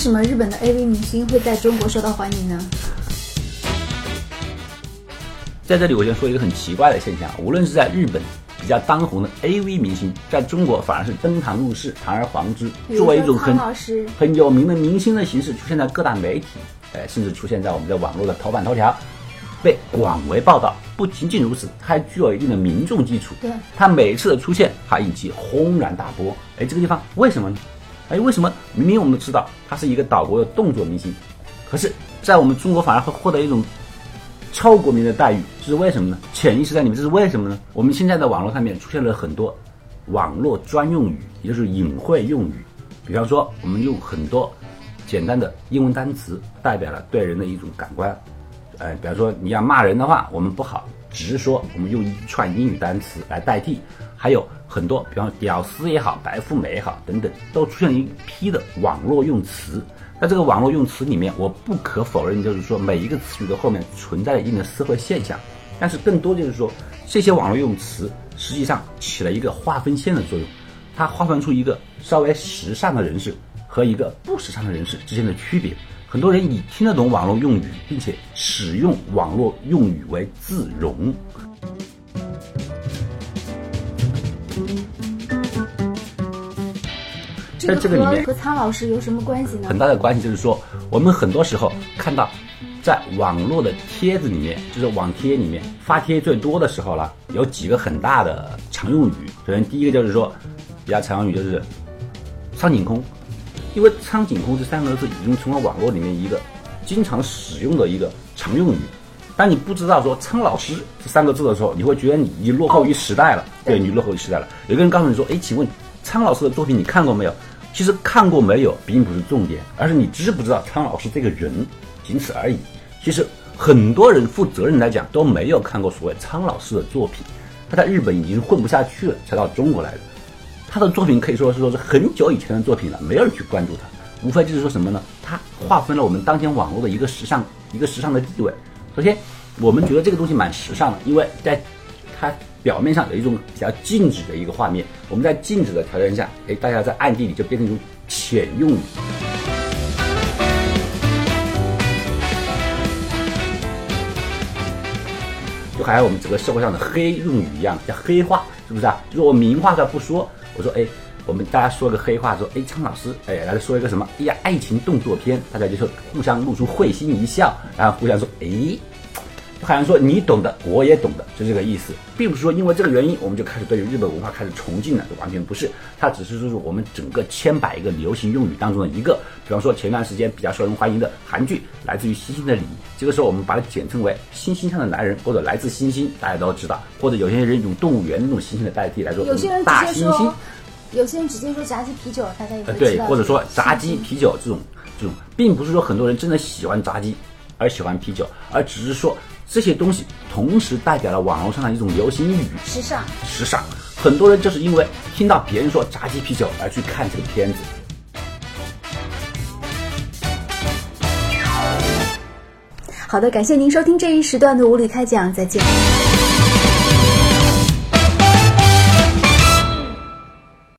什么日本的 AV 明星会在中国受到欢迎呢？在这里，我先说一个很奇怪的现象，无论是在日本比较当红的 AV 明星，在中国反而是登堂入室、堂而皇之，作为一种很很有名的明星的形式出现在各大媒体，哎，甚至出现在我们的网络的头版头条，被广为报道。不仅仅如此，它还具有一定的民众基础。对，它每次的出现还引起轰然大波。哎，这个地方为什么呢？哎，为什么明明我们都知道他是一个岛国的动作明星，可是，在我们中国反而会获得一种？超国民的待遇，这是为什么呢？潜意识在里面，这是为什么呢？我们现在的网络上面出现了很多网络专用语，也就是隐晦用语。比方说，我们用很多简单的英文单词，代表了对人的一种感官。呃，比方说你要骂人的话，我们不好只是说，我们用一串英语单词来代替。还有很多，比方屌丝也好，白富美也好，等等，都出现一批的网络用词。在这个网络用词里面，我不可否认，就是说每一个词语的后面存在着一定的社会现象，但是更多就是说这些网络用词实际上起了一个划分线的作用，它划分出一个稍微时尚的人士和一个不时尚的人士之间的区别。很多人以听得懂网络用语，并且使用网络用语为自容。在这个里面和苍老师有什么关系呢？很大的关系就是说，我们很多时候看到，在网络的帖子里面，就是网帖里面发帖最多的时候了，有几个很大的常用语。首先，第一个就是说，比较常用语就是“苍井空”，因为“苍井空”这三个字已经成了网络里面一个经常使用的一个常用语。当你不知道说“苍老师”这三个字的时候，你会觉得你已经落后于时代了。对你落后于时代了。有个人告诉你说：“哎，请问苍老师的作品你看过没有？”其实看过没有并不是重点，而是你知不知道苍老师这个人，仅此而已。其实很多人负责任来讲都没有看过所谓苍老师的作品，他在日本已经混不下去了，才到中国来的。他的作品可以说是说是很久以前的作品了，没有人去关注他。无非就是说什么呢？他划分了我们当前网络的一个时尚一个时尚的地位。首先，我们觉得这个东西蛮时尚的，因为在它。表面上有一种比较静止的一个画面，我们在静止的条件下，哎，大家在暗地里就变成一种潜用语。就好像我们整个社会上的黑用语一样，叫黑话，是不是啊？就是我明话上不说，我说，哎，我们大家说个黑话，说，哎，苍老师，哎，来说一个什么？哎呀，爱情动作片，大家就说互相露出会心一笑，然后互相说，哎。好像说你懂的，我也懂的，就这个意思，并不是说因为这个原因我们就开始对于日本文化开始崇敬了，这完全不是。它只是说是我们整个千百个流行用语当中的一个。比方说前段时间比较受人欢迎的韩剧，来自于星星的你，这个时候我们把它简称为“星星上的男人”或者“来自星星”，大家都知道。或者有些人用动物园那种星星的代替来说，有些人大猩猩，有些人直接说炸鸡啤酒，大家也会对，或者说炸鸡啤酒这种这种，并不是说很多人真的喜欢炸鸡而喜欢啤酒，而只是说。这些东西同时代表了网络上的一种流行语，时尚。时尚，很多人就是因为听到别人说炸鸡啤酒而去看这个片子。好的，感谢您收听这一时段的无理开讲，再见。